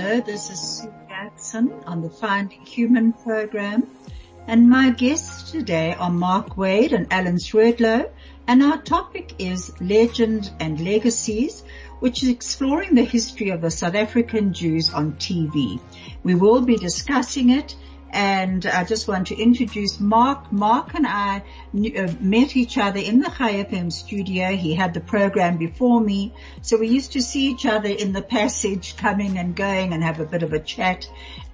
Hello, this is Sue Jackson on the Finding Human program. And my guests today are Mark Wade and Alan Swerdlow, and our topic is Legend and Legacies, which is exploring the history of the South African Jews on TV. We will be discussing it and I just want to introduce Mark. Mark and I knew, uh, met each other in the Chai FM studio. He had the program before me. So we used to see each other in the passage coming and going and have a bit of a chat.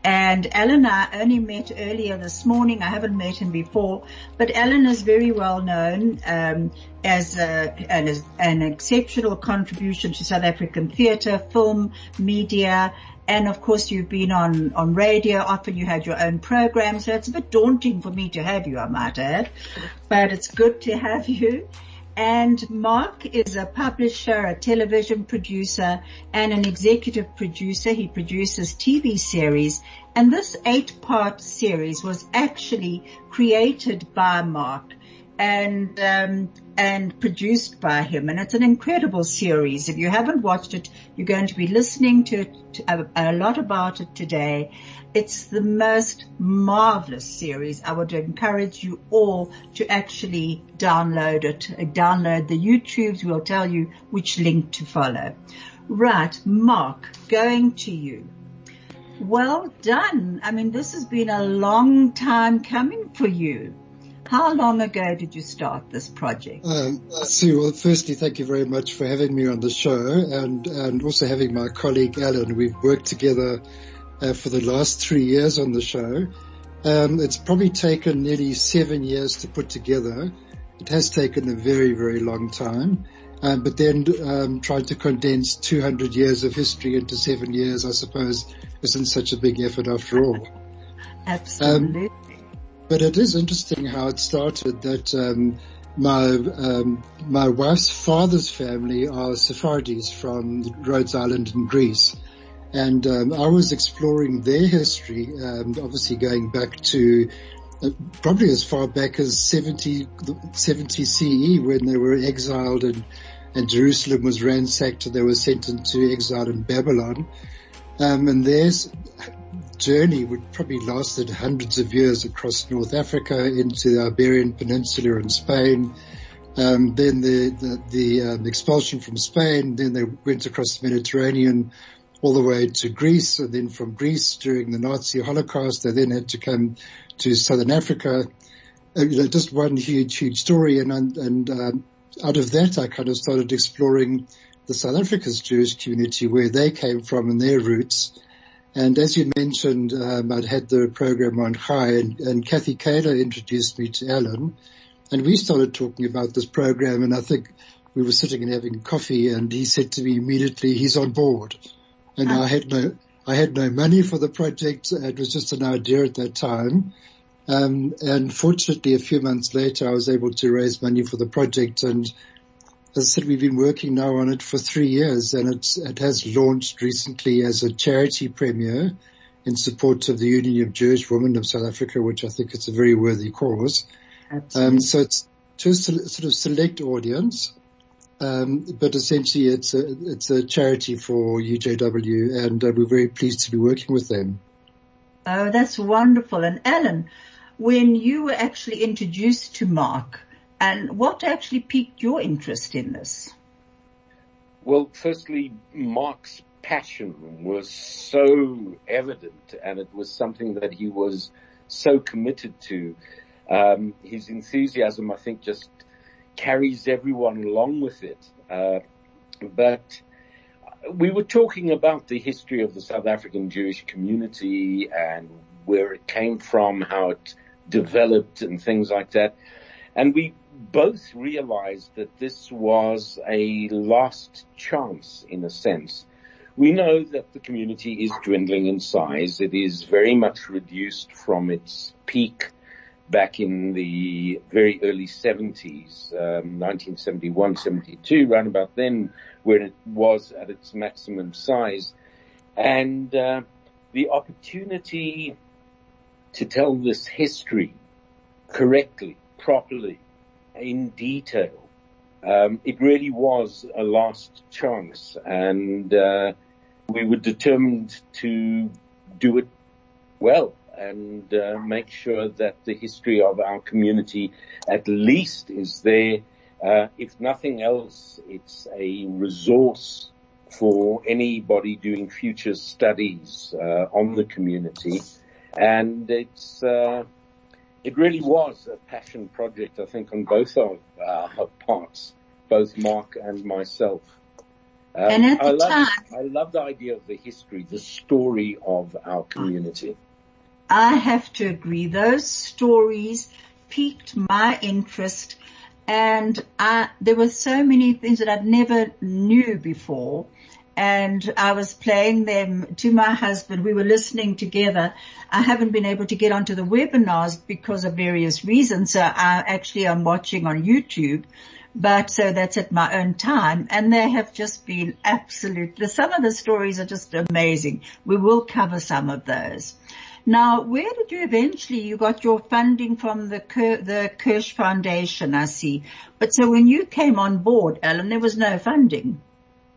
And Alan I only met earlier this morning. I haven't met him before, but Alan is very well known um, as, a, as an exceptional contribution to South African theatre, film, media, and of course you've been on, on radio. Often you had your own program, so it's a bit daunting for me to have you, I might add, but it's good to have you. And Mark is a publisher, a television producer, and an executive producer. He produces TV series. And this eight part series was actually created by Mark and um, and produced by him, and it's an incredible series. If you haven't watched it, you're going to be listening to, to a, a, lot about it today. It's the most marvelous series. I would encourage you all to actually download it. Download the YouTubes. We'll tell you which link to follow. Right, Mark, going to you. Well done. I mean, this has been a long time coming for you. How long ago did you start this project? Um, Sue, well, firstly, thank you very much for having me on the show and, and also having my colleague Alan. We've worked together uh, for the last three years on the show. Um, it's probably taken nearly seven years to put together. It has taken a very, very long time. Um, but then um, trying to condense 200 years of history into seven years, I suppose, isn't such a big effort after all. Absolutely. Um, but it is interesting how it started that um, my um, my wife's father's family are Sephardis from Rhodes Island in Greece, and um, I was exploring their history, um, obviously going back to uh, probably as far back as 70, 70 CE when they were exiled and and Jerusalem was ransacked and they were sent into exile in Babylon. Um, and there's journey would probably lasted hundreds of years across North Africa into the Iberian Peninsula and Spain. Um, then the the, the um, expulsion from Spain. Then they went across the Mediterranean all the way to Greece, and then from Greece during the Nazi Holocaust, they then had to come to Southern Africa. Uh, you know, just one huge, huge story, and and um, out of that, I kind of started exploring the South Africa's Jewish community, where they came from and their roots. And as you mentioned, um, I'd had the program on Chai and, and Kathy Kaler introduced me to Alan and we started talking about this program and I think we were sitting and having coffee and he said to me immediately, he's on board. And I had no, I had no money for the project. It was just an idea at that time. Um, and fortunately a few months later I was able to raise money for the project and as I said, we've been working now on it for three years and it's, it has launched recently as a charity premiere in support of the Union of Jewish Women of South Africa, which I think it's a very worthy cause. Um, so it's to a sort of select audience. Um, but essentially it's a, it's a charity for UJW and uh, we're very pleased to be working with them. Oh, that's wonderful. And Alan, when you were actually introduced to Mark, and what actually piqued your interest in this? Well, firstly, Mark's passion was so evident and it was something that he was so committed to. Um, his enthusiasm, I think, just carries everyone along with it. Uh, but we were talking about the history of the South African Jewish community and where it came from, how it developed and things like that. And we both realized that this was a last chance in a sense we know that the community is dwindling in size. It is very much reduced from its peak back in the very early 70s, um, 1971, 72, around about then, when it was at its maximum size. And uh, the opportunity to tell this history correctly, properly, in detail, um, it really was a last chance, and uh, we were determined to do it well and uh, make sure that the history of our community at least is there. Uh, if nothing else, it's a resource for anybody doing future studies uh, on the community, and it's uh, it really was a passion project, I think, on both of our parts, both Mark and myself. Um, and at the I love, time, I love the idea of the history, the story of our community. I have to agree. Those stories piqued my interest and I, there were so many things that I'd never knew before. And I was playing them to my husband. We were listening together. I haven't been able to get onto the webinars because of various reasons. So I actually am watching on YouTube, but so that's at my own time. And they have just been absolute. Some of the stories are just amazing. We will cover some of those. Now, where did you eventually, you got your funding from the, the Kirsh Foundation, I see. But so when you came on board, Alan, there was no funding.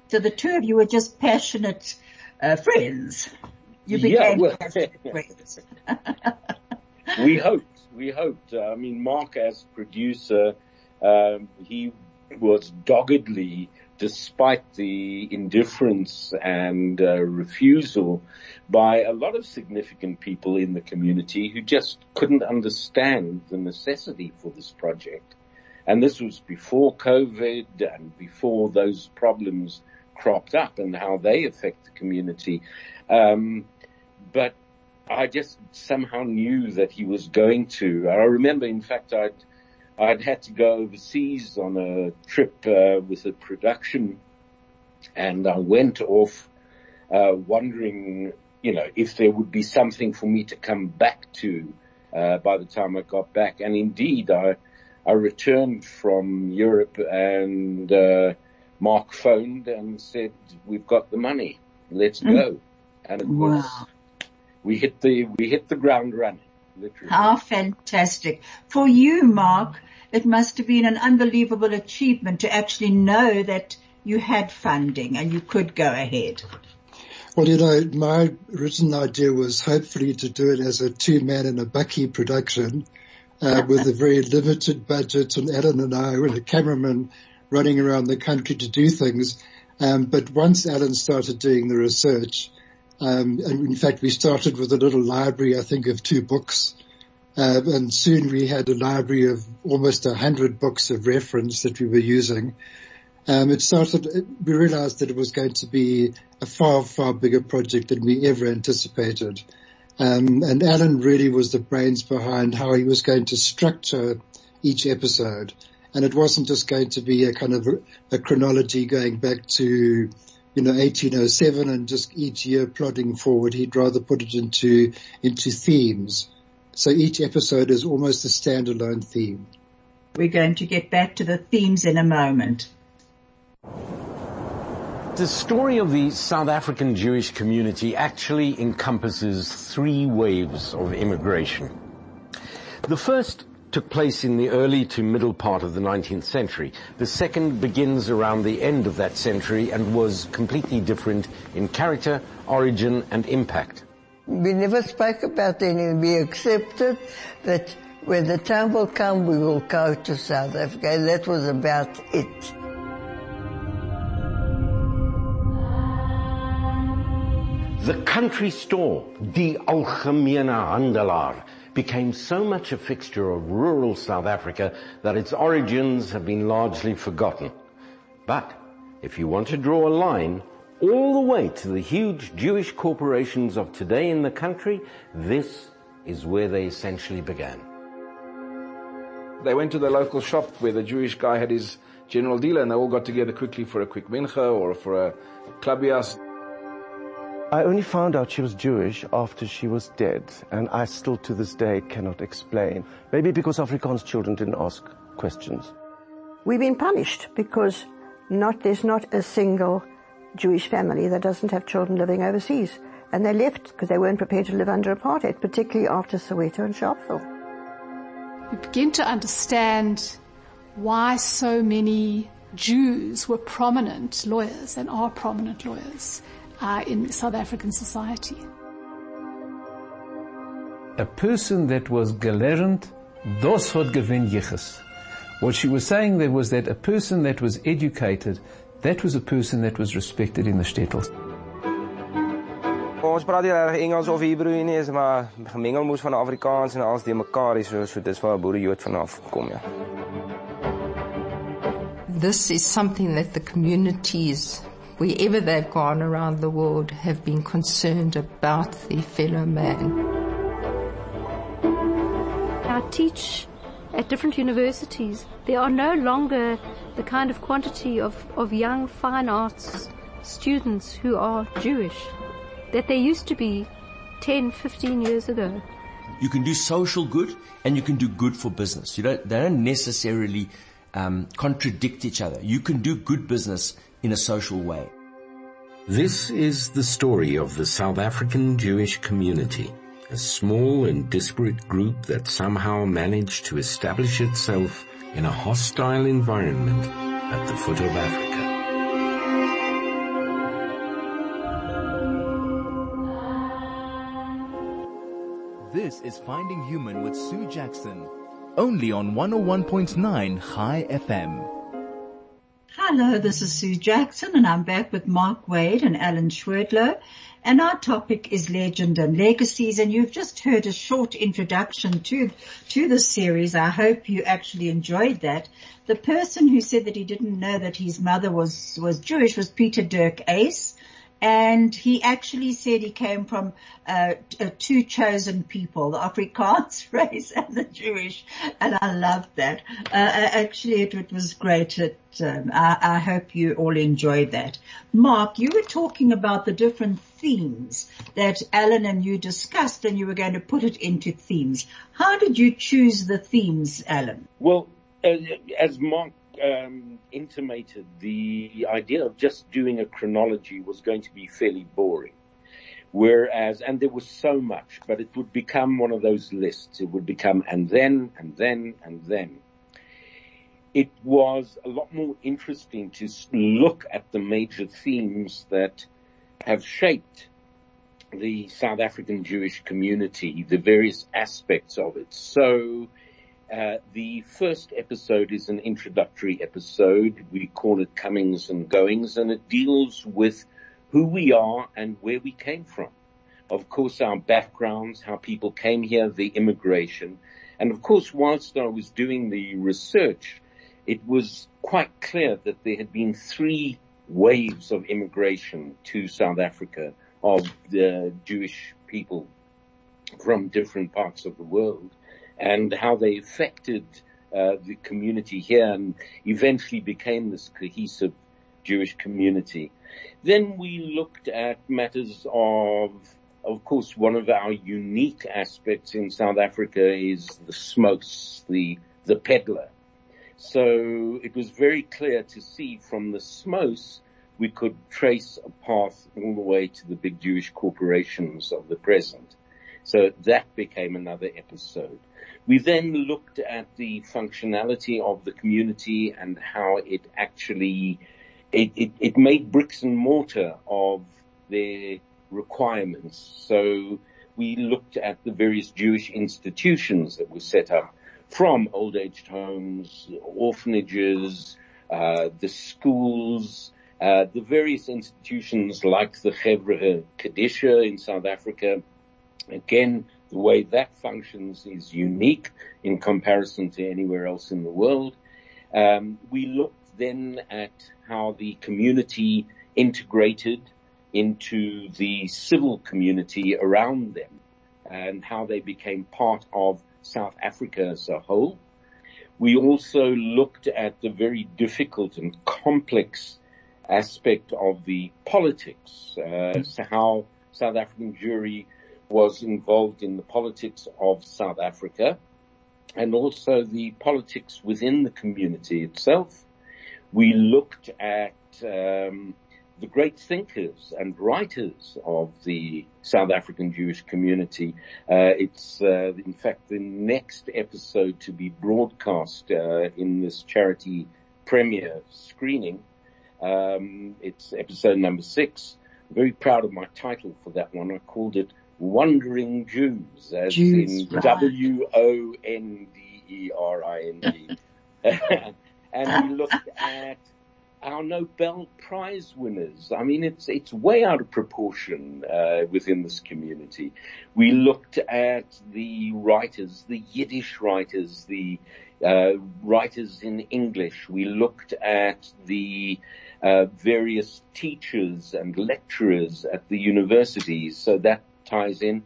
So the two of you were just passionate uh, friends. You became yeah, well, friends. we hoped, we hoped. I mean, Mark as producer, um, he was doggedly despite the indifference and uh, refusal by a lot of significant people in the community who just couldn't understand the necessity for this project. And this was before COVID and before those problems cropped up and how they affect the community. Um, but I just somehow knew that he was going to. I remember, in fact, I'd I'd had to go overseas on a trip uh, with a production, and I went off uh, wondering, you know, if there would be something for me to come back to uh, by the time I got back. And indeed, I I returned from Europe, and uh, Mark phoned and said, "We've got the money. Let's mm. go." And it wow. was we hit the we hit the ground running. Literally. How fantastic. For you, Mark, it must have been an unbelievable achievement to actually know that you had funding and you could go ahead. Well, you know, my original idea was hopefully to do it as a two-man and a bucky production uh, with a very limited budget, and Alan and I were a cameraman running around the country to do things. Um, but once Alan started doing the research, um, and in fact, we started with a little library, I think, of two books. Uh, and soon we had a library of almost a hundred books of reference that we were using. Um, it started, we realized that it was going to be a far, far bigger project than we ever anticipated. Um, and Alan really was the brains behind how he was going to structure each episode. And it wasn't just going to be a kind of a, a chronology going back to you know, 1807 and just each year plodding forward. He'd rather put it into, into themes. So each episode is almost a standalone theme. We're going to get back to the themes in a moment. The story of the South African Jewish community actually encompasses three waves of immigration. The first took place in the early to middle part of the 19th century. The second begins around the end of that century and was completely different in character, origin and impact. We never spoke about any. We accepted that when the time will come, we will go to South Africa. That was about it. The country store, Die Algemene Handelaar, became so much a fixture of rural South Africa that its origins have been largely forgotten. But if you want to draw a line all the way to the huge Jewish corporations of today in the country, this is where they essentially began. They went to the local shop where the Jewish guy had his general dealer and they all got together quickly for a quick mincha or for a clubhouse. I only found out she was Jewish after she was dead, and I still to this day cannot explain. Maybe because Afrikaans children didn't ask questions. We've been punished because not, there's not a single Jewish family that doesn't have children living overseas. And they left because they weren't prepared to live under apartheid, particularly after Soweto and Sharpeville. You begin to understand why so many Jews were prominent lawyers and are prominent lawyers uh, in South African society. A person that was gelernt, dos hat gewinn jiches. What she was saying there was that a person that was educated, that was a person that was respected in the shtetl. Ons praat hier Engels of Hebrew nie, is maar gemengel moes van Afrikaans en alles die mekaar is, so, so dis waar boere Jood vanaf kom, ja. This is something that the communities, wherever they've gone around the world, have been concerned about their fellow man. I teach at different universities. There are no longer the kind of quantity of, of young fine arts students who are Jewish that there used to be 10, 15 years ago. You can do social good and you can do good for business. You don't, they don't necessarily um, contradict each other. You can do good business in a social way. This is the story of the South African Jewish community, a small and disparate group that somehow managed to establish itself in a hostile environment at the foot of Africa. This is Finding Human with Sue Jackson, only on 101.9 Chai FM. Hello, this is Sue Jackson and I'm back with Mark Wade and Alan Swerdlow and our topic is legend and legacies and you've just heard a short introduction to, to the series. I hope you actually enjoyed that. The person who said that he didn't know that his mother was, was Jewish was Pieter-Dirk Uys and he actually said he came from uh, uh, two chosen people, the Afrikaans race and the Jewish, and I loved that. Uh, uh, actually, it, it, was great. It, um, I, I, hope you all enjoyed that. Mark, you were talking about the different themes that Alan and you discussed, and you were going to put it into themes. How did you choose the themes, Alan? Well, uh, as Mark um, intimated the idea of just doing a chronology was going to be fairly boring. Whereas, and there was so much, but it would become one of those lists. It would become and then, and then, and then. It was a lot more interesting to look at the major themes that have shaped the South African Jewish community, the various aspects of it. So, uh, the first episode is an introductory episode. We call it Comings and Goings, and it deals with who we are and where we came from. Of course, our backgrounds, how people came here, the immigration. And of course, whilst I was doing the research, it was quite clear that there had been three waves of immigration to South Africa of the Jewish people from different parts of the world and how they affected uh, the community here and eventually became this cohesive Jewish community. Then we looked at matters of, of course, one of our unique aspects in South Africa is the smous, the, the peddler. So it was very clear to see from the smous we could trace a path all the way to the big Jewish corporations of the present. So that became another episode. We then looked at the functionality of the community and how it actually, it, it, it made bricks and mortar of their requirements. So we looked at the various Jewish institutions that were set up from old aged homes, orphanages, uh, the schools, uh, the various institutions like the Chevra Kadisha in South Africa. Again, the way that functions is unique in comparison to anywhere else in the world. Um, we looked then at how the community integrated into the civil community around them and how they became part of South Africa as a whole. We also looked at the very difficult and complex aspect of the politics, uh, so how South African Jewry was involved in the politics of South Africa and also the politics within the community itself. We looked at um, the great thinkers and writers of the South African Jewish community. Uh, it's, uh, in fact, the next episode to be broadcast uh, in this charity premiere screening. Um, it's episode number six. Very proud of my title for that one. I called it Wandering Jews, as Jews, in right. W-O-N-D-E-R-I-N-G. and we looked at our Nobel Prize winners. I mean, it's it's way out of proportion uh, within this community. We looked at the writers, the Yiddish writers, the uh, writers in English. We looked at the uh, various teachers and lecturers at the universities. So that ties in.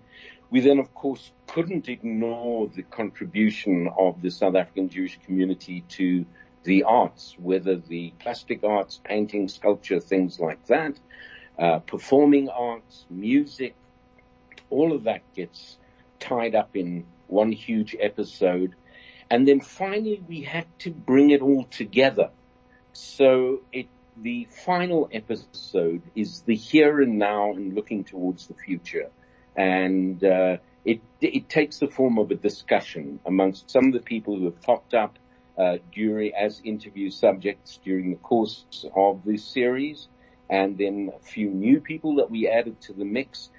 We then, of course, couldn't ignore the contribution of the South African Jewish community to the arts, whether the plastic arts, painting, sculpture, things like that, uh, performing arts, music, all of that gets tied up in one huge episode. And then finally we had to bring it all together. So it, the final episode is the here and now and looking towards the future. And, uh, it, it takes the form of a discussion amongst some of the people who have popped up uh, during as interview subjects during the course of this series, and then a few new people that we added to the mix,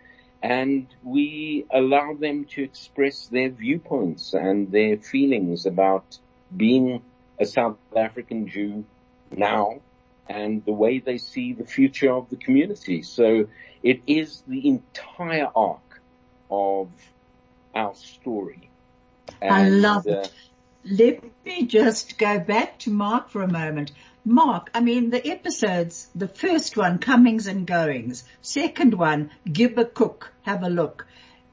and we allow them to express their viewpoints and their feelings about being a South African Jew now and the way they see the future of the community. So it is the entire arc of our story. I And, love uh, it. Let me just go back to Mark for a moment. Mark, I mean the episodes, the first one, comings and goings. Second one, give a cook, have a look.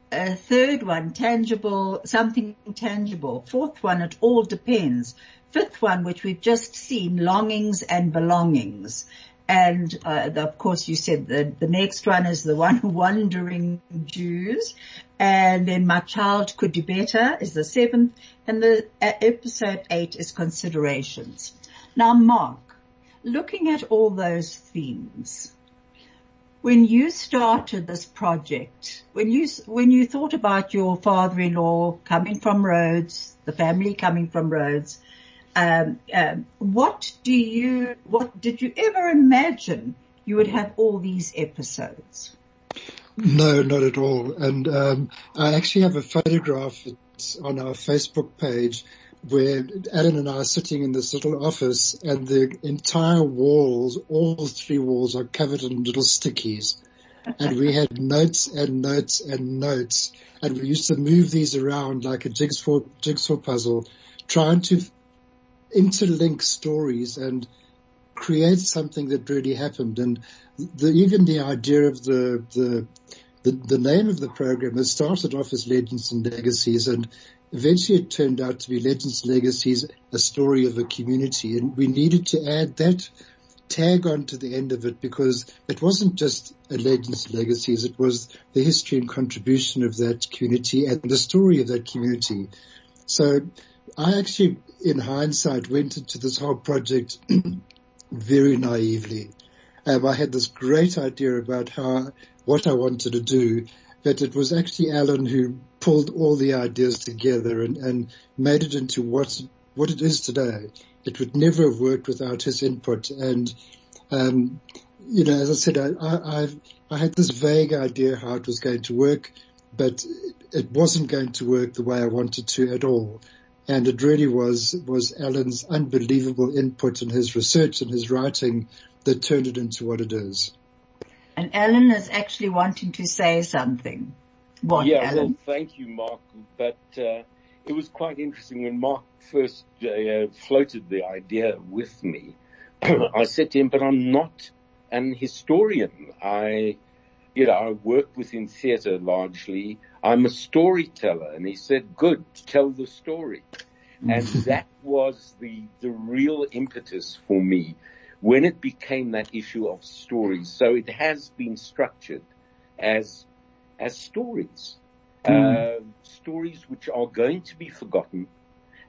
Uh, third one, tangible, something tangible. Fourth one, it all depends. Fifth one, which we've just seen, longings and belongings. And uh, the, of course, you said the, the next one is the one wandering Jews, and then my child could do better is the seventh, and the uh, episode eight is considerations. Now, Mark, looking at all those themes, when you started this project, when you when you thought about your father-in-law coming from Rhodes, the family coming from Rhodes, um, um, what do you what did you ever imagine you would have all these episodes? No, not at all. And um, I actually have a photograph on our Facebook page where Alan and I are sitting in this little office and the entire walls, all three walls are covered in little stickies. And we had notes and notes and notes and we used to move these around like a jigsaw, jigsaw puzzle trying to interlink stories and create something that really happened. And the, even the idea of the, the, the, the name of the program, has started off as Legends and Legacies and eventually it turned out to be Legends Legacies, a story of a community. And we needed to add that tag on to the end of it because it wasn't just a Legends and Legacies, it was the history and contribution of that community and the story of that community. So I actually, in hindsight, went into this whole project very naively. Um, I had this great idea about how, what I wanted to do, but it was actually Alan who pulled all the ideas together and, and made it into what, what it is today. It would never have worked without his input. And, um, you know, as I said, I, I, I had this vague idea how it was going to work, but it wasn't going to work the way I wanted to at all. And it really was, was Alan's unbelievable input and his research and his writing that turned it into what it is. And Alan is actually wanting to say something. What, yeah, Alan? well, thank you, Mark. But uh, it was quite interesting when Mark first uh, floated the idea with me. I said to him, "But I'm not an historian. I, you know, I work within theatre largely. I'm a storyteller." And he said, "Good, tell the story." and that was the the real impetus for me when it became that issue of stories. So it has been structured as as stories. Mm. Uh, stories which are going to be forgotten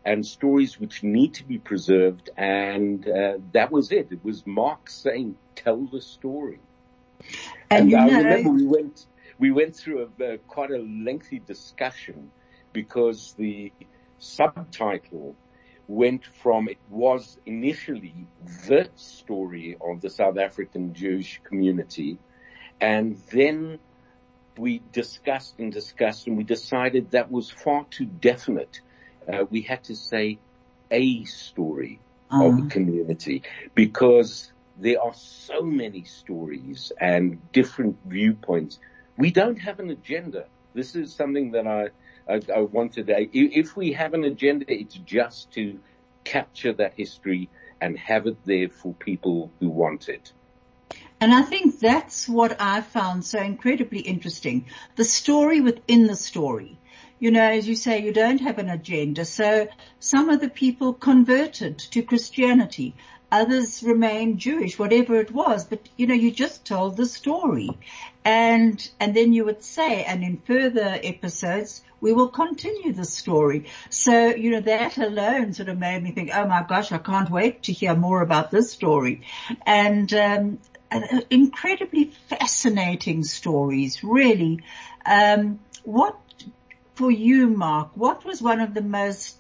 and stories which need to be preserved. And uh, that was it. It was Mark saying, tell the story. And, And, I know- remember we went, we went through a, uh, quite a lengthy discussion because the subtitle went from, it was initially the story of the South African Jewish community. And then we discussed and discussed and we decided that was far too definite. Uh, we had to say a story of the community because there are so many stories and different viewpoints. We don't have an agenda. This is something that I, I, I wanted. I- If we have an agenda, it's just to capture that history and have it there for people who want it. And I think that's what I found so incredibly interesting. The story within the story. You know, as you say, you don't have an agenda. So some of the people converted to Christianity. Others remained Jewish, whatever it was. But, you know, you just told the story. And, and then you would say, and in further episodes, we will continue the story. So, you know, that alone sort of made me think, oh my gosh, I can't wait to hear more about this story. And, um, and, uh, incredibly fascinating stories, really. Um, what, for you, Mark, what was one of the most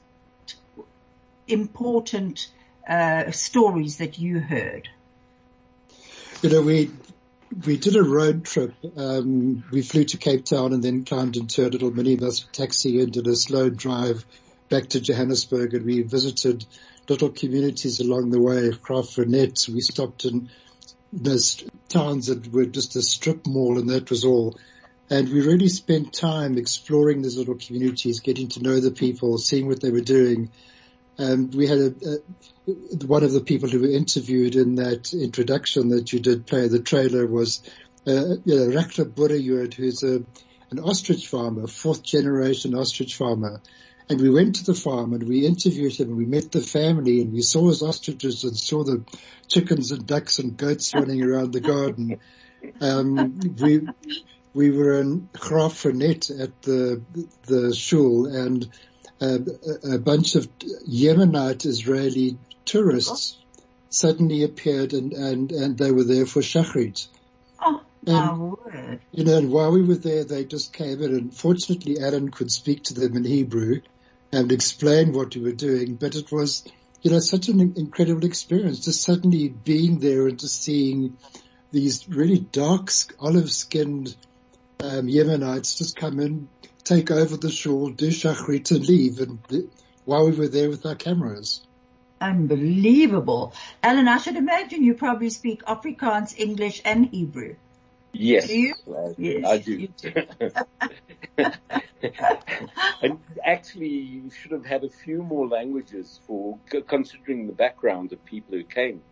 important uh, stories that you heard? You know, we we did a road trip. Um, we flew to Cape Town and then climbed into a little minibus taxi and did a slow drive back to Johannesburg. And we visited little communities along the way, Graaff-Reinet. We stopped in those towns that were just a strip mall, and that was all. And we really spent time exploring these little communities, getting to know the people, seeing what they were doing. And we had a, a, one of the people who were interviewed in that introduction that you did play, the trailer was, uh, you know, who's a, an ostrich farmer, fourth generation ostrich farmer. And we went to the farm and we interviewed him and we met the family and we saw his ostriches and saw the chickens and ducks and goats running around the garden. Um, we, we were in Graaff-Reinet at the, the shul and a, a bunch of Yemenite Israeli tourists suddenly appeared and, and, and they were there for Shachrit. Oh, my word. You know, and while we were there, they just came in and fortunately Alan could speak to them in Hebrew and explain what we were doing, but it was, you know, such an incredible experience, just suddenly being there and just seeing these really dark, olive skinned, um, Yemenites just come in, take over the shul, do shachrit and leave and while we were there with our cameras. Unbelievable. Alan, I should imagine you probably speak Afrikaans, English and Hebrew. Yes, Do you? I, Yes, I do. you and actually, you should have had a few more languages for considering the background of people who came.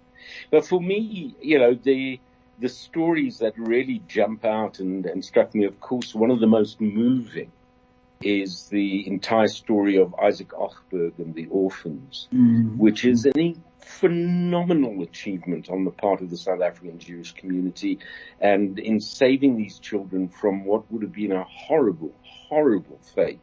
But for me, you know, the the stories that really jump out and, and struck me, of course, one of the most moving is the entire story of Isaac Ochberg and the orphans, which is a phenomenal achievement on the part of the South African Jewish community and in saving these children from what would have been a horrible, horrible fate.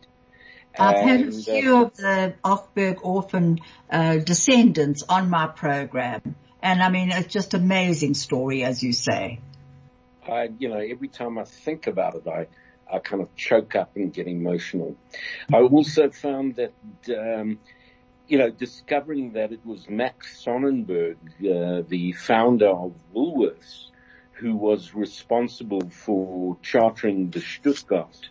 I've had a uh, few of the Ochberg orphan uh, descendants on my program. And I mean, it's just an amazing story, as you say. I, you know, every time I think about it, I, I kind of choke up and get emotional. I also found that, um, you know, discovering that it was Max Sonnenberg, uh, the founder of Woolworths, who was responsible for chartering the Stuttgart,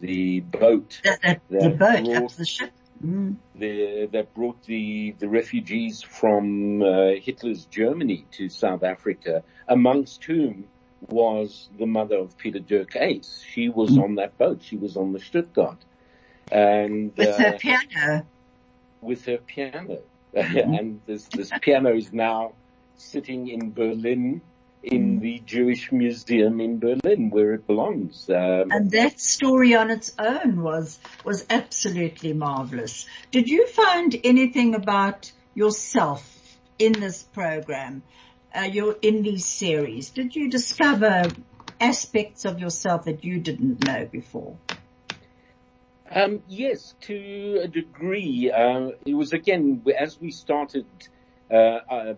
the boat The, the, the boat, brought the ship. Mm. the, that brought the, the refugees from uh, Hitler's Germany to South Africa, amongst whom was the mother of Pieter-Dirk Uys. She was on that boat. She was on the Stuttgart. And, With her uh, piano. with her piano. and this, this piano is now sitting in Berlin in the Jewish Museum in Berlin where it belongs. Um, And that story on its own was, was absolutely marvelous. Did you find anything about yourself in this program, uh, your, in these series? Did you discover aspects of yourself that you didn't know before? Um, yes, to a degree. Uh, it was again as we started uh, uh,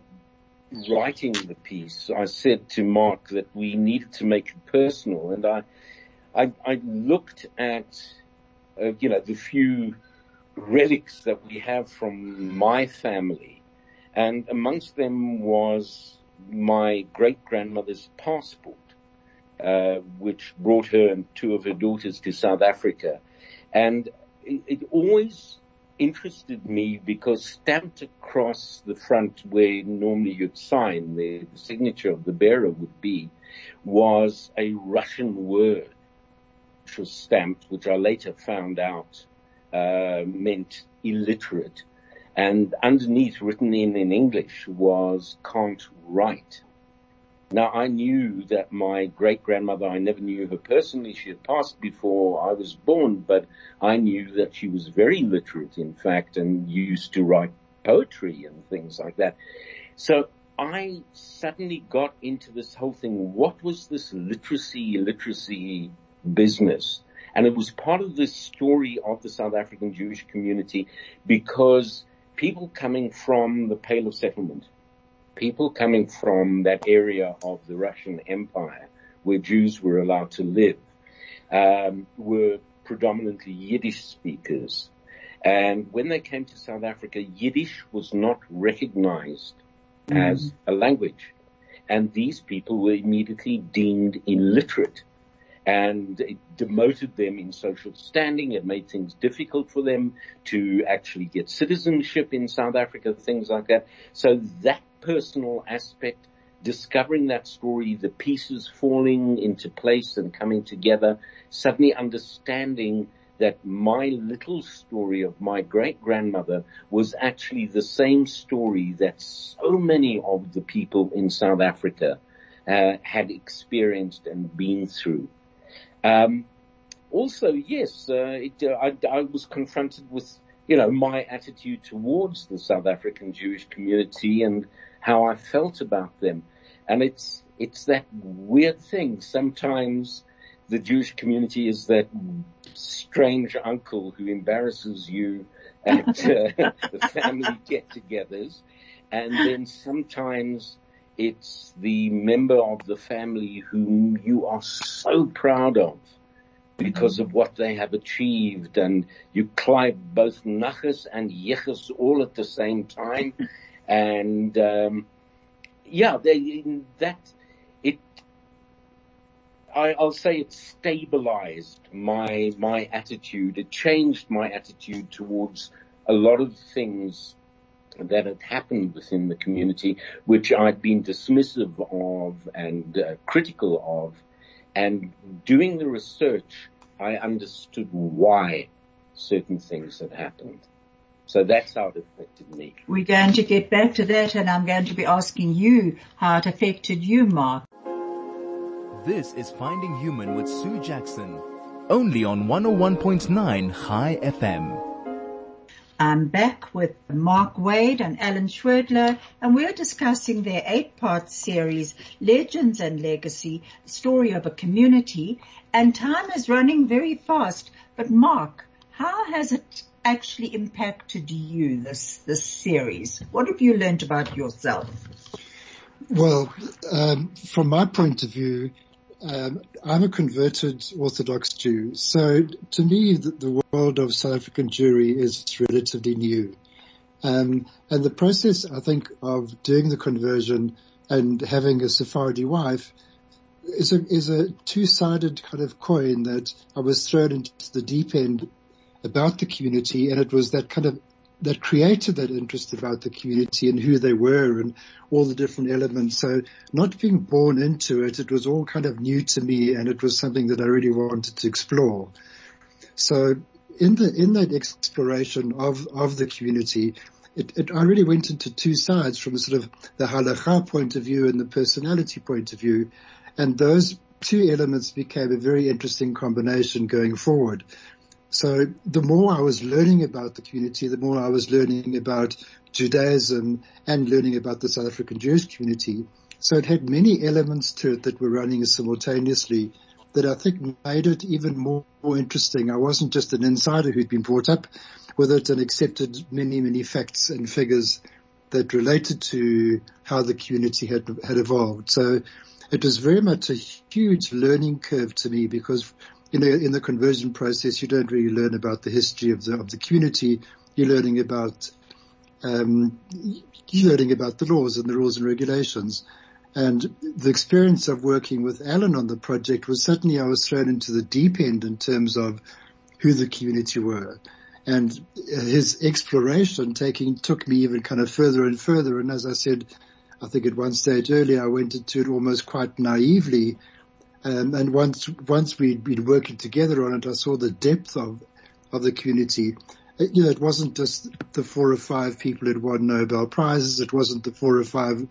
writing the piece. I said to Mark that we needed to make it personal, and I, I, I looked at, uh, you know, the few relics that we have from my family, and amongst them was my great grandmother's passport, uh, which brought her and two of her daughters to South Africa. And it, it always interested me because stamped across the front where normally you'd sign, the, the signature of the bearer would be, was a Russian word, which was stamped, which I later found out uh, meant illiterate. And underneath, written in in English, was can't write. Now I knew that my great grandmother, I never knew her personally. She had passed before I was born, but I knew that she was very literate, in fact, and used to write poetry and things like that. So I suddenly got into this whole thing. What was this literacy, literacy business? And it was part of the story of the South African Jewish community because people coming from the Pale of Settlement, people coming from that area of the Russian Empire where Jews were allowed to live, um, were predominantly Yiddish speakers. And when they came to South Africa, Yiddish was not recognized mm. as a language. And these people were immediately deemed illiterate and it demoted them in social standing. It made things difficult for them to actually get citizenship in South Africa, things like that. So that personal aspect, discovering that story, the pieces falling into place and coming together, suddenly understanding that my little story of my great grandmother was actually the same story that so many of the people in South Africa uh, had experienced and been through. Um, also, yes, uh, it, uh, I, I, was confronted with, you know, my attitude towards the South African Jewish community and how I felt about them. And it's, it's that weird thing. Sometimes the Jewish community is that strange uncle who embarrasses you at uh, the family get-togethers. And then sometimes it's the member of the family whom you are so proud of because of what they have achieved and you climb both Nachas and Yechus all at the same time. And, um, yeah, they, that, it, I, I'll say it stabilized my, my attitude. It changed my attitude towards a lot of things that had happened within the community, which I'd been dismissive of and uh, critical of. And doing the research, I understood why certain things had happened. So that's how it affected me. We're going to get back to that and I'm going to be asking you how it affected you, Mark. This is Finding Human with Sue Jackson, only on 101.9 Chai FM. I'm back with Mark Wade and Alan Swerdlow, and we're discussing their eight-part series, Legends and Legacy, story of a community. And time is running very fast. But Mark, how has it actually impacted you, this, this series? What have you learned about yourself? Well, um, from my point of view, um, I'm a converted Orthodox Jew, so to me the, the, world of South African Jewry is relatively new. Um, and the process, I think, of doing the conversion and having a Sephardi wife is a, is a two-sided kind of coin that I was thrown into the deep end about the community and it was that kind of that created that interest about the community and who they were and all the different elements. So not being born into it, it was all kind of new to me and it was something that I really wanted to explore. So in the, in that exploration of, of the community, it, it, I really went into two sides from sort of the halacha point of view and the personality point of view. And those two elements became a very interesting combination going forward. So the more I was learning about the community, the more I was learning about Judaism and learning about the South African Jewish community. So it had many elements to it that were running simultaneously that I think made it even more, more interesting. I wasn't just an insider who'd been brought up with it and accepted many, many facts and figures that related to how the community had, had evolved. So it was very much a huge learning curve to me because in the, in the conversion process, you don't really learn about the history of the, of the community. You're learning about, um, you're learning about the laws and the rules and regulations. And the experience of working with Alan on the project was certainly I was thrown into the deep end in terms of who the community were. And his exploration taking, took me even kind of further and further. And as I said, I think at one stage earlier, I went into it almost quite naively. Um, and once, once we'd been working together on it, I saw the depth of, of the community. It, you know, it wasn't just the four or five people who'd won Nobel prizes. It wasn't the four or five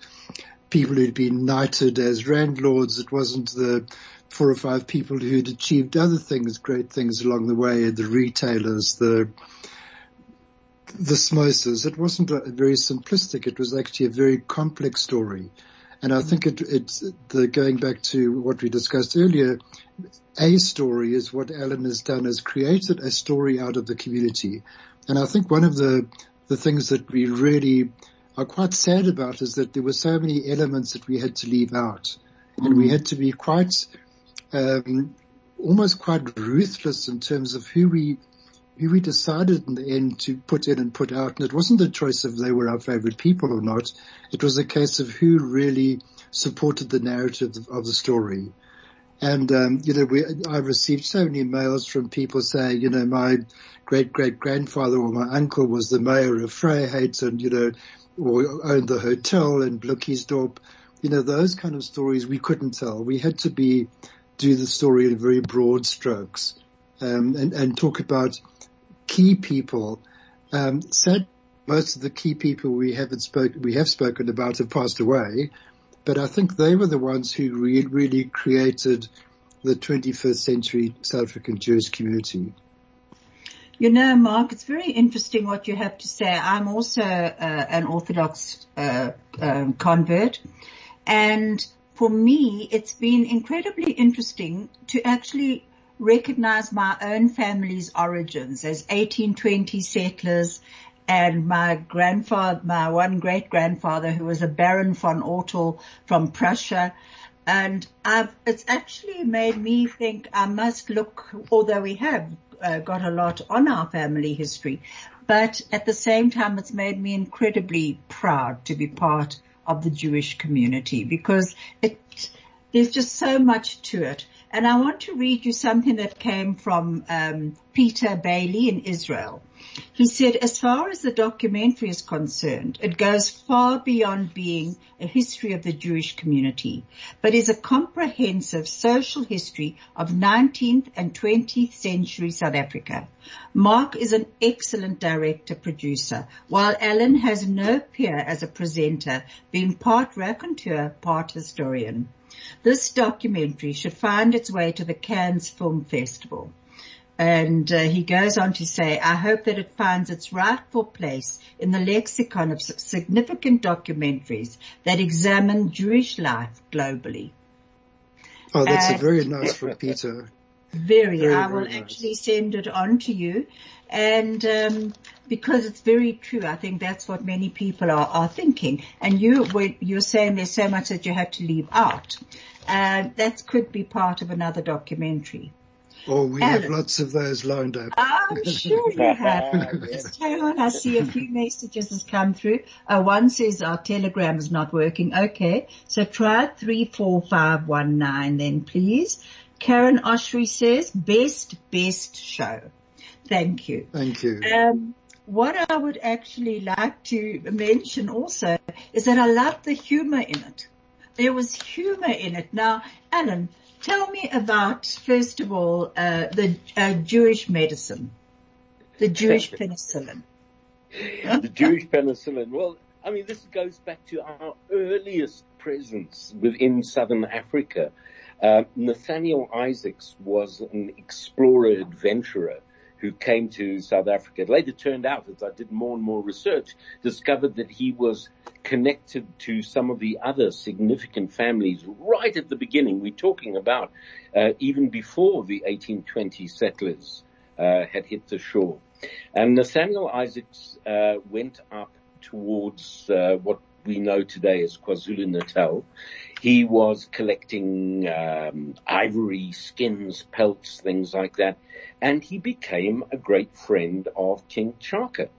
people who'd been knighted as landlords. It wasn't the four or five people who'd achieved other things, great things along the way, the retailers, the, the smosers. It wasn't very simplistic. It was actually a very complex story. And I think it, it's the going back to what we discussed earlier. A story is what Alan has done is created a story out of the community. And I think one of the, the things that we really are quite sad about is that there were so many elements that we had to leave out and mm. we had to be quite, um, almost quite ruthless in terms of who we, we decided in the end to put in and put out. And it wasn't a choice of they were our favorite people or not. It was a case of who really supported the narrative of the story. And, um, you know, we, I've received so many mails from people saying, you know, my great great grandfather or my uncle was the mayor of Vryheid and, you know, or owned the hotel in Blikkiesdorp. You know, those kind of stories we couldn't tell. We had to be, do the story in very broad strokes, um, and, and talk about key people. Um, most of the key people we haven't spoke, we have spoken about have passed away, but I think they were the ones who re- really created the 21st century South African Jewish community. You know, Mark, it's very interesting what you have to say. I'm also uh, an Orthodox uh, um, convert, and for me, it's been incredibly interesting to actually recognize my own family's origins as 1820 settlers and my grandfather, my one great grandfather who was a Baron von Ortel from Prussia. And I've, it's actually made me think I must look, although we have uh, got a lot on our family history, but at the same time, it's made me incredibly proud to be part of the Jewish community because it, there's just so much to it. And I want to read you something that came from um, Peter Bailey in Israel. He said, as far as the documentary is concerned, it goes far beyond being a history of the Jewish community, but is a comprehensive social history of 19th and 20th century South Africa. Mark is an excellent director producer, while Alan has no peer as a presenter, being part raconteur, part historian. This documentary should find its way to the Cannes Film Festival. And uh, he goes on to say, I hope that it finds its rightful place in the lexicon of significant documentaries that examine Jewish life globally. Oh, that's a very nice from Peter. Very. very I will very actually nice. send it on to you. And um, because it's very true, I think that's what many people are, are thinking. And you, you're saying there's so much that you had to leave out. Uh, that could be part of another documentary. Oh, we Alan. have lots of those lined up. I'm sure you have. Just hang on, I see a few messages has come through. Uh, one says our telegram is not working. Okay, so try 34519 then please. Karen Oshry says, best, best show. Thank you. Thank you. Um, what I would actually like to mention also is that I love the humor in it. There was humor in it. Now, Alan, tell me about, first of all, uh, the uh, Jewish medicine, the Jewish penicillin. the Jewish penicillin. Well, I mean, this goes back to our earliest presence within southern Africa. Uh, Nathaniel Isaacs was an explorer, adventurer who came to South Africa. It later turned out, as I did more and more research, discovered that he was connected to some of the other significant families right at the beginning. We're talking about uh, even before the 1820 settlers uh, had hit the shore. And Nathaniel Isaacs uh, went up towards uh, what we know today as KwaZulu Natal. He was collecting um, ivory, skins, pelts, things like that, and he became a great friend of King Shaka,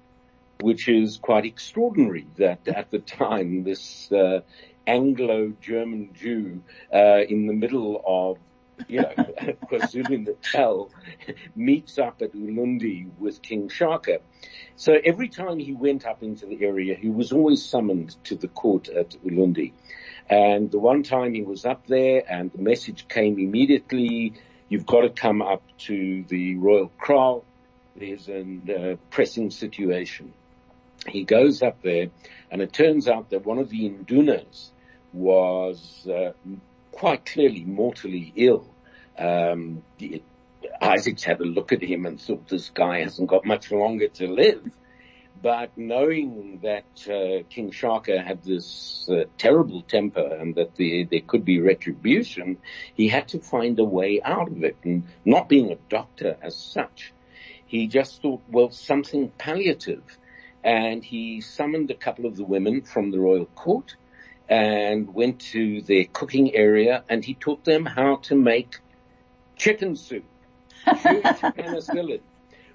which is quite extraordinary that at the time this uh, Anglo-German Jew uh, in the middle of you know, KwaZulu Natal meets up at Ulundi with King Shaka. So every time he went up into the area, he was always summoned to the court at Ulundi. And the one time he was up there and the message came immediately, you've got to come up to the royal kraal. There's a uh, pressing situation. He goes up there and it turns out that one of the Indunas was uh, quite clearly mortally ill. Um, Isaacs had a look at him and thought this guy hasn't got much longer to live. But knowing that uh, King Shaka had this uh, terrible temper and that the, there could be retribution, he had to find a way out of it. And not being a doctor as such, he just thought, well, something palliative. And he summoned a couple of the women from the royal court and went to their cooking area and he taught them how to make chicken soup, Jewish penicillin,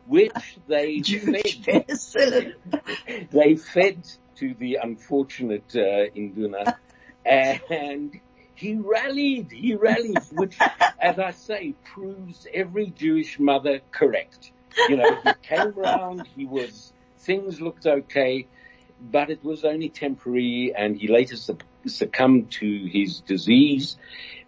which they fed. they fed to the unfortunate uh, Induna and he rallied, he rallied, which, as I say, proves every Jewish mother correct. You know, he came around, he was, things looked okay, but it was only temporary and he later succumbed to his disease.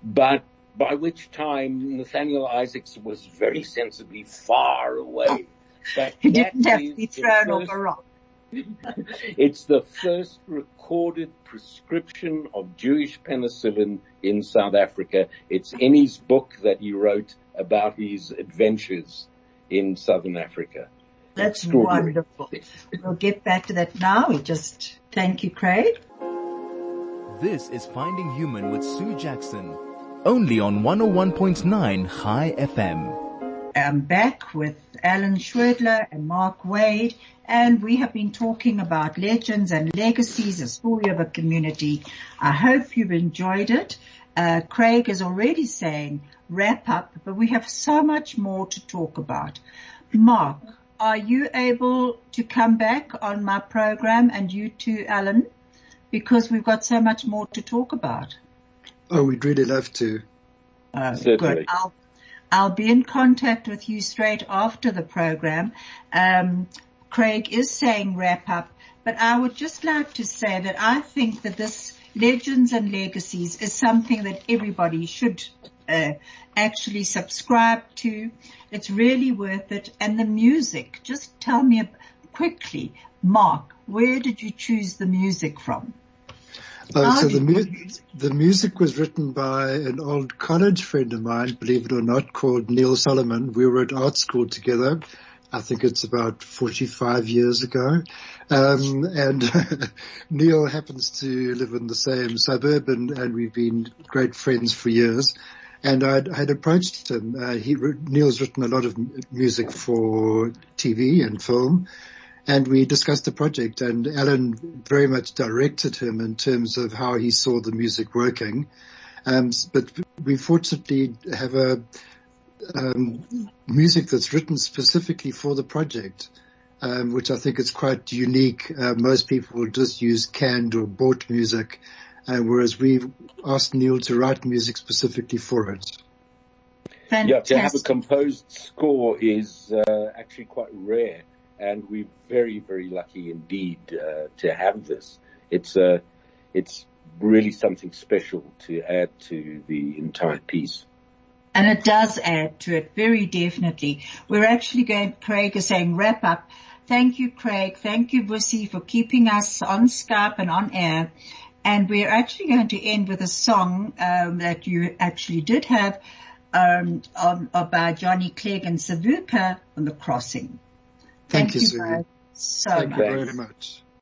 But by which time Nathaniel Isaacs was very sensibly far away. But he didn't have to be thrown off a rock. it's the first recorded prescription of Jewish penicillin in South Africa. It's in his book that he wrote about his adventures in Southern Africa. That's wonderful. We'll get back to that now. We just thank you, Craig. This is Finding Human with Sue Jackson, only on 101.9 Chai FM. I'm back with Alan Swerdlow and Mark Wade, and we have been talking about legends and legacies, a story of a community. I hope you've enjoyed it. Uh, Craig is already saying wrap up, but we have so much more to talk about. Mark, are you able to come back on my program and you too, Alan? Because we've got so much more to talk about. Oh, we'd really love to. Uh, good. I'll, I'll be in contact with you straight after the program. Um, Craig is saying wrap up, but I would just like to say that I think that this legends and legacies is something that everybody should uh, actually subscribe to. It's really worth it. And the music, just tell me quickly, Mark, where did you choose the music from? Uh, so the, mu- the music was written by an old college friend of mine, believe it or not, called Neil Solomon. We were at art school together. I think it's about 45 years ago. Um, and Neil happens to live in the same suburb and, and we've been great friends for years and I'd, had approached him. Uh, he, Neil's written a lot of music for TV and film, and we discussed the project. And Alan very much directed him in terms of how he saw the music working. Um, but we fortunately have a um, music that's written specifically for the project. Um, which I think is quite unique. Uh, most people just use canned or bought music, uh, whereas we've asked Neil to write music specifically for it. Fantastic. Yeah, to have a composed score is uh, actually quite rare, and we're very, very lucky indeed uh, to have this. It's uh, it's really something special to add to the entire piece. And it does add to it, very definitely. We're actually going, Craig is saying wrap up. Thank you, Craig. Thank you, Bussy, for keeping us on Skype and on air. And we're actually going to end with a song um, that you actually did have um, um, uh, by Johnny Clegg and Savuka on the crossing. Thank, you, you so Thank much. you very much.